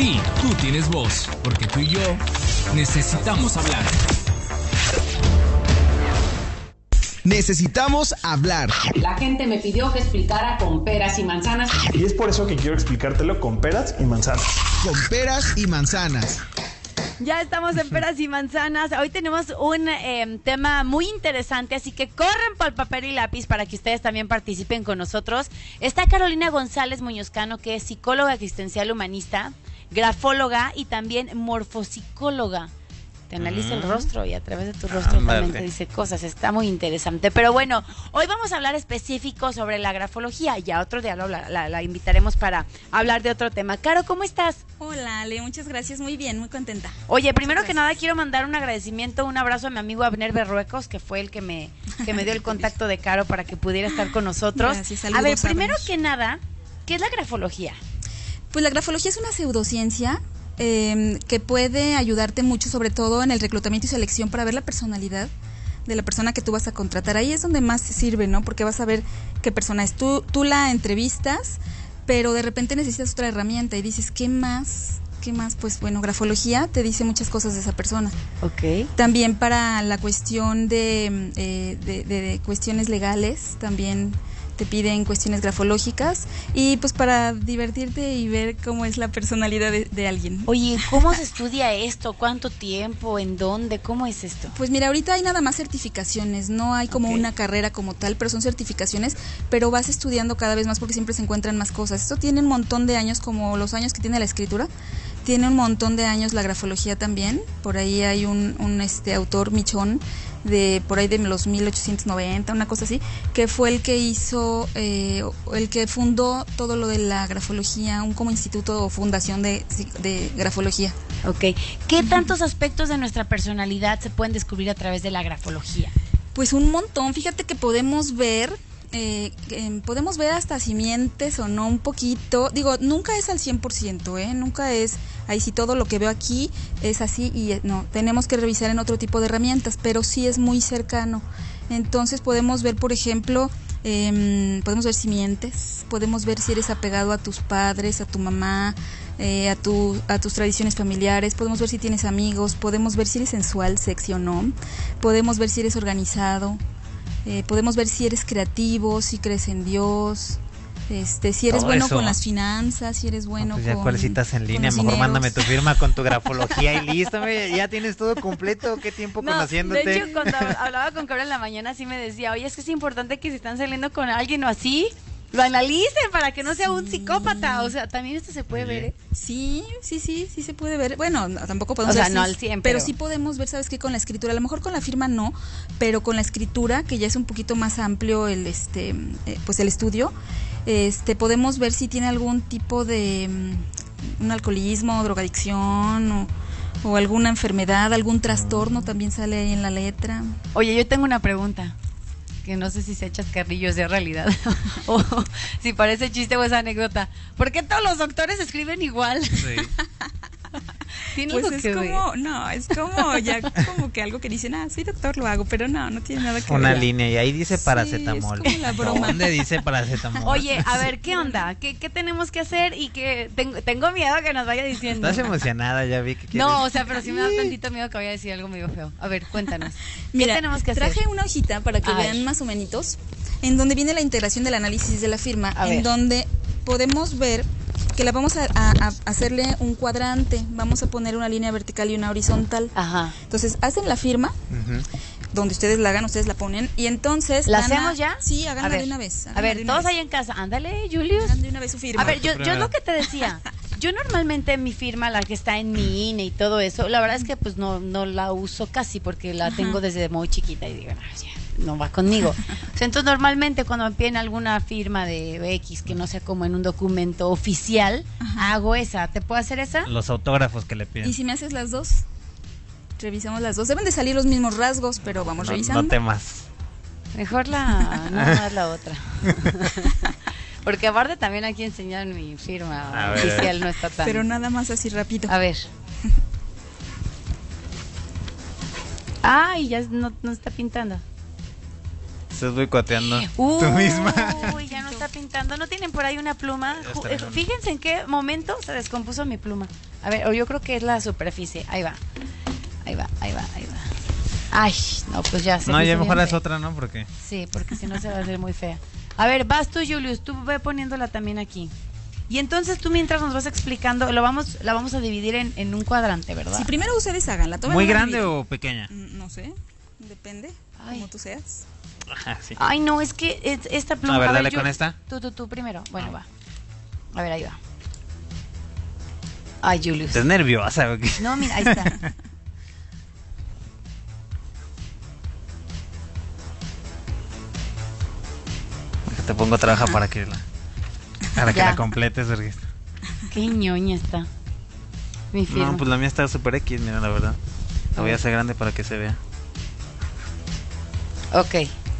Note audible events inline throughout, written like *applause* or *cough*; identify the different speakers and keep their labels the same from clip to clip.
Speaker 1: Aquí tú tienes voz, porque tú y yo necesitamos hablar.
Speaker 2: Necesitamos hablar.
Speaker 3: La gente me pidió que explicara con peras y manzanas.
Speaker 4: Y es por eso que quiero explicártelo con peras y manzanas.
Speaker 2: Con peras y manzanas.
Speaker 5: Ya estamos en peras y manzanas. Hoy tenemos un eh, tema muy interesante, así que corren por el papel y lápiz para que ustedes también participen con nosotros. Está Carolina González Muñozcano, que es psicóloga existencial humanista, grafóloga y también morfopsicóloga te analiza el rostro y a través de tu rostro también te dice cosas. Está muy interesante. Pero bueno, hoy vamos a hablar específico sobre la grafología. Ya otro día la, la, invitaremos para hablar de otro tema. Caro, ¿cómo estás?
Speaker 6: Hola, Ale, muchas gracias. Muy bien, muy contenta.
Speaker 5: Oye, primero que nada quiero mandar un agradecimiento, un abrazo a mi amigo Abner Berruecos, que fue el que me, que me dio el *laughs* contacto de Caro para que pudiera estar con nosotros.
Speaker 6: Gracias,
Speaker 5: a ver, primero que nada, ¿qué es la grafología?
Speaker 6: Pues la grafología es una pseudociencia Em, que puede ayudarte mucho, sobre todo en el reclutamiento y selección para ver la personalidad de la persona que tú vas a contratar. Ahí es donde más sirve, ¿no? Porque vas a ver qué persona es. Tú, tú la entrevistas, pero de repente necesitas otra herramienta y dices, ¿qué más? ¿Qué más? Pues bueno, grafología te dice muchas cosas de esa persona.
Speaker 5: Ok.
Speaker 6: También para la cuestión de, eh, de cuestiones legales, también te piden cuestiones grafológicas y pues para divertirte y ver cómo es la personalidad de, alguien.
Speaker 5: Oye, ¿cómo *laughs* se estudia esto? ¿Cuánto tiempo? ¿En dónde? ¿Cómo es esto?
Speaker 6: Pues mira, ahorita hay nada más certificaciones, no hay como una carrera como tal, pero son certificaciones, pero vas estudiando cada vez más porque siempre se encuentran más cosas. Esto tiene un montón de años como los años que tiene la escritura tiene un montón de años la grafología también. Por ahí hay un, un este autor, Michón, de por ahí de los 1890, una cosa así, que fue el que hizo, eh, el que fundó todo lo de la grafología, un como instituto o fundación de, de grafología.
Speaker 5: Ok. ¿Qué tantos aspectos de nuestra personalidad se pueden descubrir a través de la grafología?
Speaker 6: Pues un montón. Fíjate que podemos ver eh, podemos ver hasta simientes o no un poquito. Digo, nunca es al 100%, ¿eh? Nunca es, ahí si todo lo que veo aquí es así y eh, no, tenemos que revisar en otro tipo de herramientas, pero sí es muy cercano. Entonces podemos ver, por ejemplo, em, podemos ver simientes, podemos ver si eres apegado a tus padres, a tu mamá, eh, a, tu, a tus tradiciones familiares, podemos ver si tienes amigos, podemos ver si eres sensual, sexy o no, podemos ver si eres organizado, eh, podemos ver si eres creativo, si crees en Dios, este, si eres bueno con las finanzas, si eres bueno
Speaker 7: pues
Speaker 6: ya
Speaker 7: con. citas en línea, mejor mándame tu firma con tu grafología y *laughs* listo, ya tienes todo completo. ¿Qué tiempo conociéndote?
Speaker 5: De hecho, cuando hablaba con Cabra en la mañana, sí me decía, oye, es que es importante que si están saliendo con alguien o así, lo analicen para que no sea un psicópata. O sea, también esto se puede ver. ¿eh?
Speaker 6: Sí, sí, sí, sí se puede ver. Bueno, tampoco podemos
Speaker 5: o sea, no al 100,
Speaker 6: pero... sí podemos ver, ¿sabes qué? Con la escritura. A lo mejor con la firma no, pero con la escritura, que ya es un poquito más amplio el este eh, pues el estudio, este podemos ver si tiene algún tipo de mm, un alcoholismo, drogadicción o, o alguna enfermedad, algún trastorno también sale ahí en la letra.
Speaker 5: Oye, yo tengo una pregunta que no sé si se echa carrillo sea realidad *laughs* o si parece chiste o es anécdota. ¿Por qué todos los doctores escriben igual? Sí. *laughs*
Speaker 6: pues es como, no, es como ya como que algo que dicen, ah, soy doctor, lo hago, pero no, no tiene nada que
Speaker 7: Una
Speaker 6: ver.
Speaker 7: Una línea y ahí dice paracetamol.
Speaker 6: es como la broma.
Speaker 7: ¿Dónde dice paracetamol?
Speaker 5: Oye, a ver, ¿qué onda? ¿Qué, qué tenemos que hacer? Y que tengo, tengo miedo que nos vaya diciendo.
Speaker 7: Estás emocionada, ya vi que quieres.
Speaker 5: No, o sea, pero sí me da tantito miedo que vaya a decir algo medio feo. A ver, cuéntanos. ¿Qué tenemos que
Speaker 6: hacer? Traje una hojita para que vean más o menos en donde viene la integración del análisis de la firma, en donde podemos ver que la vamos a, hacerle un cuadrante, vamos a poner una línea vertical y una horizontal.
Speaker 5: Ajá.
Speaker 6: Entonces, hacen la firma, donde ustedes la hagan, ustedes la ponen, y entonces...
Speaker 5: ¿La hacemos ya?
Speaker 6: Sí, háganla de una vez.
Speaker 5: A ver, todos ahí en casa, ándale, Julius.
Speaker 6: Hagan de una vez su firma.
Speaker 5: A ver, yo, yo lo que te decía, *laughs* yo normalmente mi firma, la que está en mi INE y todo eso, la verdad es que pues no, no la uso casi porque la tengo desde muy chiquita y digo, no, ya no va conmigo. *laughs* entonces normalmente cuando me piden alguna firma de X que no sea como en un documento oficial, hago esa. ¿Te puedo hacer esa?
Speaker 7: Los autógrafos que le piden.
Speaker 6: ¿Y si me haces las dos? Revisamos las dos. Deben de salir los mismos rasgos, pero vamos revisando.
Speaker 7: No temas.
Speaker 5: Mejor la, no *laughs* más la otra. *laughs* Porque aparte también aquí enseñan mi firma oficial, no está tan...
Speaker 6: Pero nada más así rápido.
Speaker 5: A ver. *laughs* Ay, ya no, no está pintando
Speaker 7: estás boicoteando tú misma.
Speaker 5: Uy, ya no está pintando. ¿No tienen por ahí una pluma? Fíjense en qué momento se descompuso mi pluma. A ver, o yo creo que es la superficie. Ahí va. Ahí va, ahí va, ahí va. Ay, no, pues ya se
Speaker 7: No,
Speaker 5: me
Speaker 7: ya mejor es otra, ¿no? Porque
Speaker 5: Sí, porque si no se va a hacer muy fea. A ver, vas tú, Julius, tú ve poniéndola también aquí. Y entonces tú mientras nos vas explicando, lo vamos, la vamos a dividir en, en un cuadrante, ¿verdad?
Speaker 6: Si primero ustedes hagan la toma.
Speaker 7: muy grande o pequeña.
Speaker 6: No sé, depende,
Speaker 5: Ay.
Speaker 6: como tú seas.
Speaker 7: Ajá, sí.
Speaker 5: Ay, no, es que es- esta pluma...
Speaker 7: A ver, dale con esta.
Speaker 5: Tú, tú, tú primero. Bueno, va. A ver, ahí va. Ay, Julius.
Speaker 7: Estás nerviosa. ¿o qué?
Speaker 5: No, mira, ahí está. *laughs*
Speaker 7: Pongo trabaja para que la para que
Speaker 5: Ya.
Speaker 7: la completes, porque-
Speaker 5: Qué ñoña está. Mi firma.
Speaker 7: No, pues la mía está super X, mira, la verdad. La voy a hacer grande para que se vea.
Speaker 5: Ok.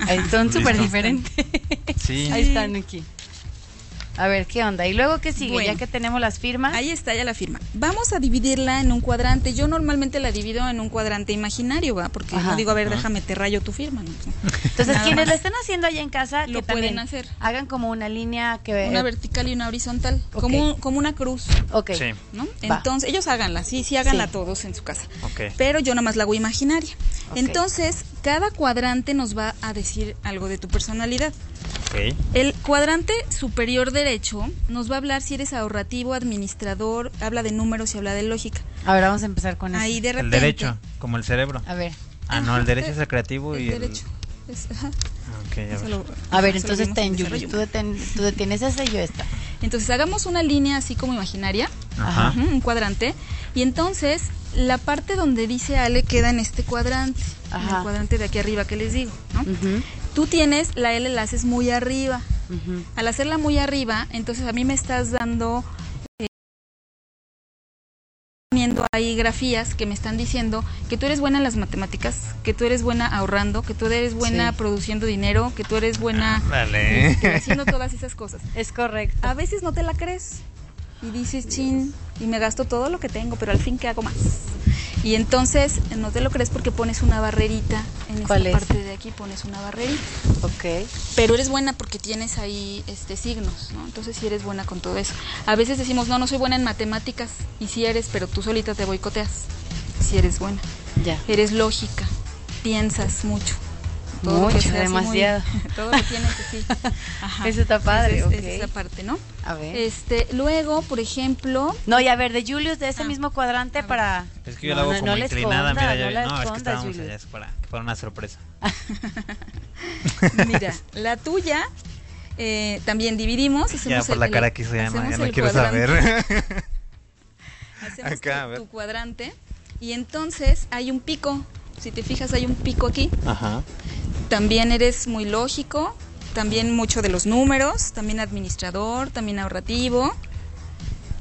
Speaker 5: Ahí son súper diferentes.
Speaker 7: Sí.
Speaker 5: Ahí están aquí. A ver, ¿qué onda? ¿Y luego qué sigue?
Speaker 6: Bueno.
Speaker 5: ya que tenemos las firmas.
Speaker 6: Ahí está ya la firma. Vamos a dividirla en un cuadrante. Yo normalmente la divido en un cuadrante imaginario, ¿va? Porque
Speaker 5: Ajá.
Speaker 6: no digo, a ver, déjame te rayo tu firma. ¿no?
Speaker 5: Entonces,
Speaker 6: Nada
Speaker 5: quienes
Speaker 6: más.
Speaker 5: estén haciendo allá en casa,
Speaker 6: Lo
Speaker 5: que
Speaker 6: pueden hacer.
Speaker 5: hagan como una línea que...
Speaker 6: Una vertical y una horizontal, como, un- como una cruz,
Speaker 5: Ok.
Speaker 7: Sí.
Speaker 6: ¿no? Entonces, ellos háganla, sí, sí, háganla
Speaker 5: Sí.
Speaker 6: todos en su casa.
Speaker 7: Ok.
Speaker 6: Pero yo nomás la hago imaginaria. Entonces, cada cuadrante nos va a decir algo de tu personalidad. El cuadrante superior derecho nos va a hablar si eres ahorrativo, administrador, habla de números y habla de lógica.
Speaker 5: A ver, vamos a empezar con
Speaker 6: Ahí
Speaker 5: eso.
Speaker 6: de
Speaker 7: El
Speaker 6: repente.
Speaker 7: derecho, como el cerebro.
Speaker 5: A ver.
Speaker 7: Ah, no, el derecho es el creativo
Speaker 6: El
Speaker 7: y el.
Speaker 6: derecho. Es- ajá,
Speaker 7: Ok, ya
Speaker 6: eso
Speaker 7: ves.
Speaker 6: lo-
Speaker 5: A ver,
Speaker 6: lo
Speaker 5: entonces ten,
Speaker 6: desarrollo.
Speaker 5: Tú, deten- tú detienes esa y yo esta.
Speaker 6: Entonces hagamos una línea así como imaginaria,
Speaker 7: Ajá.
Speaker 6: un cuadrante, y entonces la parte donde dice Ale queda en este cuadrante, en
Speaker 5: Ajá.
Speaker 6: el cuadrante de aquí arriba que les digo, ¿no?
Speaker 5: Ujú,
Speaker 6: Tú tienes la L la haces muy arriba. Al hacerla muy arriba, entonces a mí me estás dando eh, poniendo ahí grafías que me están diciendo que tú eres buena en las matemáticas, que tú eres buena ahorrando, que tú eres buena
Speaker 5: Sí.
Speaker 6: produciendo dinero, que tú eres buena este, haciendo todas esas cosas.
Speaker 5: Es correcto.
Speaker 6: A veces no te la crees y dices, chin, y me gasto todo lo que tengo, pero al fin, ¿qué hago más? Y entonces no te lo crees porque pones una barrerita en esta
Speaker 5: ¿Cuál es?
Speaker 6: parte de aquí, pones una barrerita.
Speaker 5: Ok.
Speaker 6: Pero eres buena porque tienes ahí este signos, ¿no? Entonces sí eres buena con todo eso. A veces decimos, no, no soy buena en matemáticas, y sí eres, pero tú solita te boicoteas. Sí eres buena.
Speaker 5: Ya.
Speaker 6: Eres lógica, piensas mucho. Lo
Speaker 5: Mucho,
Speaker 6: que sea así muy-
Speaker 5: demasiado. *laughs*
Speaker 6: todo lo tienes así. *laughs* Ajá.
Speaker 5: Eso está padre,
Speaker 6: Esa es- es
Speaker 5: ok.
Speaker 6: esa parte, ¿no?
Speaker 5: A ver.
Speaker 6: Este, luego, por ejemplo,
Speaker 5: No, y a ver, de Julius, de ese
Speaker 6: Ah.
Speaker 5: mismo cuadrante para...
Speaker 7: Es que yo
Speaker 5: No,
Speaker 7: la hago
Speaker 5: no,
Speaker 7: como
Speaker 5: no
Speaker 7: inclinada,
Speaker 5: escondas,
Speaker 7: mira, ya
Speaker 5: no
Speaker 7: no, es que estábamos
Speaker 5: Julius.
Speaker 7: allá, es para, para una sorpresa. *laughs*
Speaker 6: mira, la tuya eh, también dividimos.
Speaker 7: Ya
Speaker 6: hacemos
Speaker 7: por
Speaker 6: el-
Speaker 7: la
Speaker 6: el-
Speaker 7: cara que hizo ya no, ya no quiero
Speaker 6: cuadrante.
Speaker 7: saber.
Speaker 6: Hacemos
Speaker 7: Acá,
Speaker 6: tu- tu cuadrante y entonces hay un pico. Si te fijas, hay un pico aquí.
Speaker 7: Ajá.
Speaker 6: También eres muy lógico, también mucho de los números, también administrador, también ahorrativo.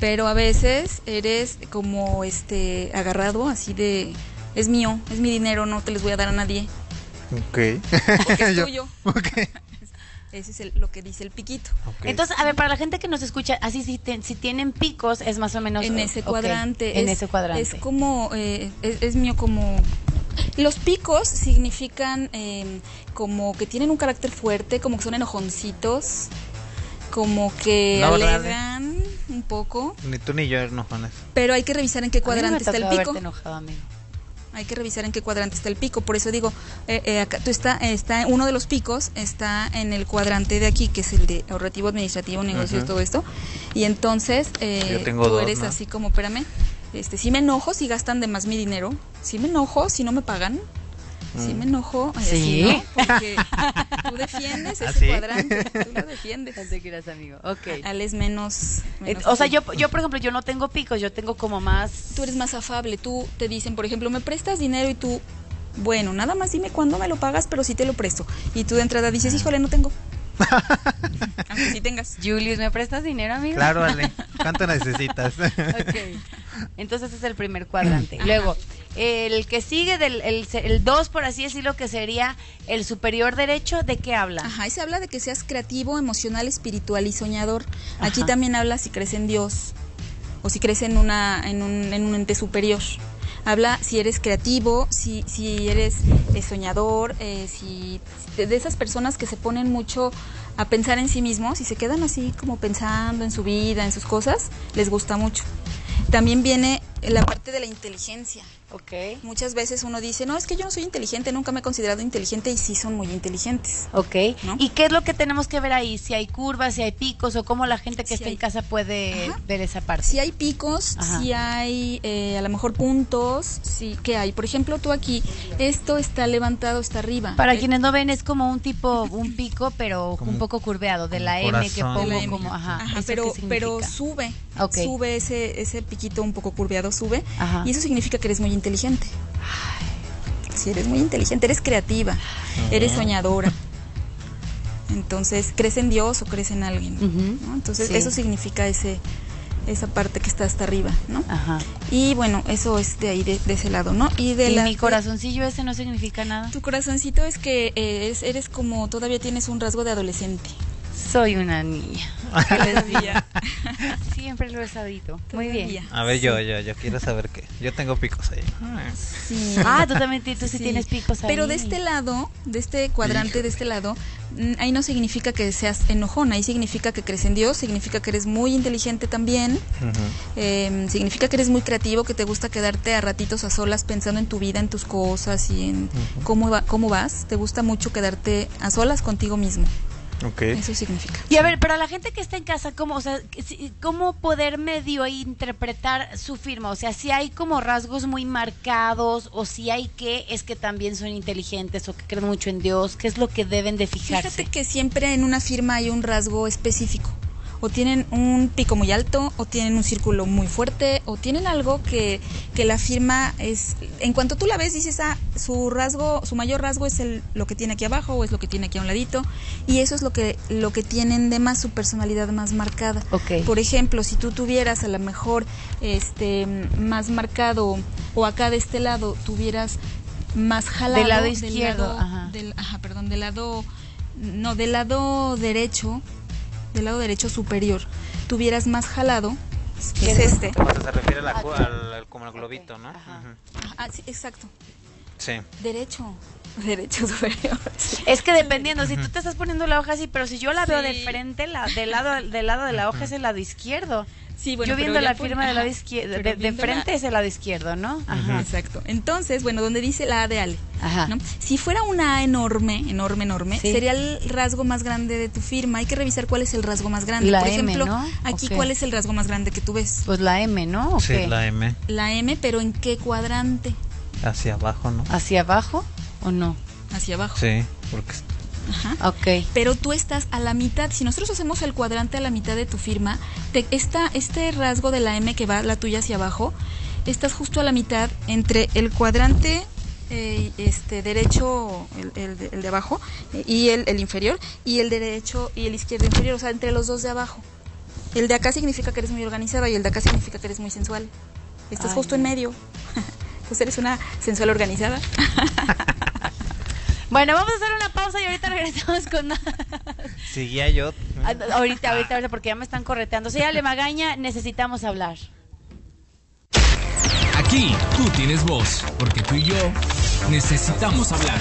Speaker 6: Pero a veces eres como este agarrado así de es mío, es mi dinero, no te les voy a dar a nadie,
Speaker 7: Ok.
Speaker 6: porque es *laughs*
Speaker 7: Yo-
Speaker 6: tuyo.
Speaker 7: Ok. *laughs*
Speaker 6: Ese es el- lo que dice el piquito.
Speaker 5: Entonces, a ver, para la gente que nos escucha, así si, te- si tienen picos, es más o menos...
Speaker 6: en ese cuadrante.
Speaker 5: En
Speaker 6: es,
Speaker 5: ese cuadrante.
Speaker 6: Es como, eh, es, es mío como... Los picos significan eh, como que tienen un carácter fuerte, como que son enojoncitos, como que
Speaker 7: No,
Speaker 6: un poco,
Speaker 7: Ni tú ni yo enojones.
Speaker 6: pero hay que revisar en qué
Speaker 5: A mí no me
Speaker 6: cuadrante está el pico.
Speaker 5: enojado, amigo.
Speaker 6: Hay que revisar en qué cuadrante está el pico. Por eso digo, eh, eh, acá tú está, está, uno de los picos está en el cuadrante de aquí, que es el de ahorrativo, administrativo, negocios, todo esto. Y entonces eh,
Speaker 7: Yo tengo
Speaker 6: tú
Speaker 7: dos,
Speaker 6: eres
Speaker 7: ¿no?
Speaker 6: así como, espérame, este, si me enojo si gastan de más mi dinero, si me enojo si no me pagan. Si
Speaker 7: Mm.
Speaker 6: me enojo, ay,
Speaker 5: ¿Sí?
Speaker 6: así, ¿no? Porque *laughs* tú defiendes ese
Speaker 7: ¿Ah, sí?
Speaker 6: cuadrante, tú lo defiendes.
Speaker 5: No te quieras, amigo. Ok.
Speaker 6: Al es menos,
Speaker 5: Eh,
Speaker 6: menos
Speaker 5: o sea, yo, yo, por ejemplo, yo no tengo picos, yo tengo como más...
Speaker 6: tú eres más afable, tú te dicen, por ejemplo, me prestas dinero y tú, bueno, nada más dime cuándo me lo pagas, pero sí te lo presto. Y tú de entrada dices, híjole, no tengo. *laughs* Aunque sí tengas.
Speaker 5: Julius, ¿me prestas dinero, amigo?
Speaker 7: Claro, Ale. *laughs* ¿Cuánto necesitas? *laughs*
Speaker 5: Ok. Entonces ese es el primer cuadrante. Luego, el que sigue del el 2, por así decirlo, que sería el superior derecho, ¿de qué habla?
Speaker 6: Ajá, y se habla de que seas creativo, emocional, espiritual y soñador. Aquí
Speaker 5: Ajá.
Speaker 6: también habla si crees en Dios o si crees en, una, en, un, en un ente superior. Habla si eres creativo, si, si eres eh, soñador, eh, si de esas personas que se ponen mucho a pensar en sí mismos y se quedan así como pensando en su vida, en sus cosas, les gusta mucho. También viene la parte de la inteligencia.
Speaker 5: Ok.
Speaker 6: Muchas veces uno dice, no, es que yo no soy inteligente, nunca me he considerado inteligente y sí son muy inteligentes.
Speaker 5: Ok.
Speaker 6: ¿No?
Speaker 5: ¿Y qué es lo que tenemos que ver ahí? Si hay curvas, si hay picos o cómo la gente que
Speaker 6: Si
Speaker 5: está
Speaker 6: hay-
Speaker 5: en casa puede
Speaker 6: Ajá.
Speaker 5: ver esa parte.
Speaker 6: Si hay picos,
Speaker 5: Ajá.
Speaker 6: si hay eh, a lo mejor puntos, sí, ¿qué hay? Por ejemplo, tú aquí, esto está levantado, está arriba.
Speaker 5: Para
Speaker 6: Eh,
Speaker 5: quienes no ven, es como un tipo, un pico, pero un poco curveado, de la M que pongo como, ajá,
Speaker 6: Ajá,
Speaker 5: ¿eso
Speaker 6: pero, pero sube,
Speaker 5: Ok.
Speaker 6: sube ese, ese piquito un poco curveado, sube,
Speaker 5: Ajá.
Speaker 6: y eso significa que eres muy inteligente. Si eres muy inteligente, eres creativa, eres soñadora. Entonces, crees en Dios o crees en alguien. Entonces,
Speaker 5: Sí.
Speaker 6: eso significa ese esa parte que está hasta arriba, ¿no?
Speaker 5: Ajá.
Speaker 6: Y bueno, eso es de ahí, de, de ese lado, ¿no? Y de
Speaker 5: ¿Y
Speaker 6: la
Speaker 5: mi corazoncillo ese no significa nada?
Speaker 6: Tu corazoncito es que eh, es- eres como, todavía tienes un rasgo de adolescente.
Speaker 5: Soy una niña. *laughs* ¿Qué les digo? *laughs* Siempre lo he sabido. Muy bien.
Speaker 7: A ver, yo, yo, yo quiero saber qué. Yo tengo picos ahí.
Speaker 6: Sí. *laughs*
Speaker 5: Ah, tú también tú sí,
Speaker 6: Sí.
Speaker 5: tienes picos ahí.
Speaker 6: Pero de este lado, de este cuadrante, de este lado, mm, ahí no significa que seas enojón, ahí significa que crees en Dios, significa que eres muy inteligente también, eh, significa que eres muy creativo, que te gusta quedarte a ratitos a solas pensando en tu vida, en tus cosas y en cómo, va- cómo vas. Te gusta mucho quedarte a solas contigo mismo.
Speaker 7: Ok.
Speaker 6: Eso significa.
Speaker 5: Y a ver, pero a la gente que está en casa, ¿cómo, o sea, ¿cómo poder medio interpretar su firma? O sea, si hay como rasgos muy marcados o si hay que es que también son inteligentes o que creen mucho en Dios, ¿qué es lo que deben de fijarse?
Speaker 6: Fíjate que siempre en una firma hay un rasgo específico. O tienen un pico muy alto, o tienen un círculo muy fuerte, o tienen algo que, que la firma es... En cuanto tú la ves, dices, ah, su rasgo, su mayor rasgo es el, lo que tiene aquí abajo, o es lo que tiene aquí a un ladito, y eso es lo que, lo que tienen de más, su personalidad más marcada.
Speaker 5: Ok.
Speaker 6: Por ejemplo, si tú tuvieras a lo mejor este más marcado, o acá de este lado tuvieras más jalado...
Speaker 5: Del lado izquierdo,
Speaker 6: lado-
Speaker 5: ajá.
Speaker 6: del- ajá, perdón, del lado no, del lado derecho, del lado derecho superior, tuvieras más jalado, que es este.
Speaker 7: Cuando se refiere a la al, al- como al globito, ¿no?
Speaker 5: Ajá.
Speaker 6: Ah, sí, exacto.
Speaker 7: Sí.
Speaker 6: Derecho. *laughs* Derecho superior. sí.
Speaker 5: Es que dependiendo, si tú te estás poniendo la hoja así, pero si yo la veo de frente, la, del, lado, del lado de la hoja es el lado izquierdo.
Speaker 6: Sí, bueno,
Speaker 5: yo viendo la
Speaker 6: pon-
Speaker 5: firma del lado izquierdo, de, frente es el lado izquierdo, ¿no? Ajá.
Speaker 6: Exacto. Entonces, bueno, donde dice la A de Ale.
Speaker 5: Ajá.
Speaker 6: ¿no? Si fuera una A enorme, enorme, enorme,
Speaker 5: Sí.
Speaker 6: sería el rasgo más grande de tu firma. Hay que revisar cuál es el rasgo más grande.
Speaker 5: La
Speaker 6: Por
Speaker 5: M,
Speaker 6: ejemplo,
Speaker 5: ¿no?
Speaker 6: aquí cuál es el rasgo más grande que tú ves.
Speaker 5: Pues la M, ¿no? ¿O
Speaker 7: Sí, la M.
Speaker 6: La M, pero ¿en qué cuadrante?
Speaker 7: Hacia abajo, ¿no?
Speaker 5: ¿Hacia abajo o no?
Speaker 6: Hacia abajo.
Speaker 7: Sí, porque
Speaker 6: Ajá.
Speaker 5: Ok.
Speaker 6: Pero tú estás a la mitad. Si nosotros hacemos el cuadrante a la mitad de tu firma, te, esta, este rasgo de la M que va la tuya hacia abajo, estás justo a la mitad entre el cuadrante eh, este derecho, el, el de, el de abajo, eh, y el, el inferior, y el derecho y el izquierdo inferior, o sea, entre los dos de abajo. El de acá significa que eres muy organizada y el de acá significa que eres muy sensual. Estás
Speaker 5: Ay,
Speaker 6: justo en medio. Pues eres una sensual organizada. *laughs*
Speaker 5: Bueno, vamos a hacer una pausa y ahorita regresamos con más.
Speaker 7: seguía yo.
Speaker 5: Ah, ahorita, ahorita, ahorita, porque ya me están correteando. Soy Ale Magaña, necesitamos hablar.
Speaker 1: Aquí tú tienes voz, porque tú y yo necesitamos hablar.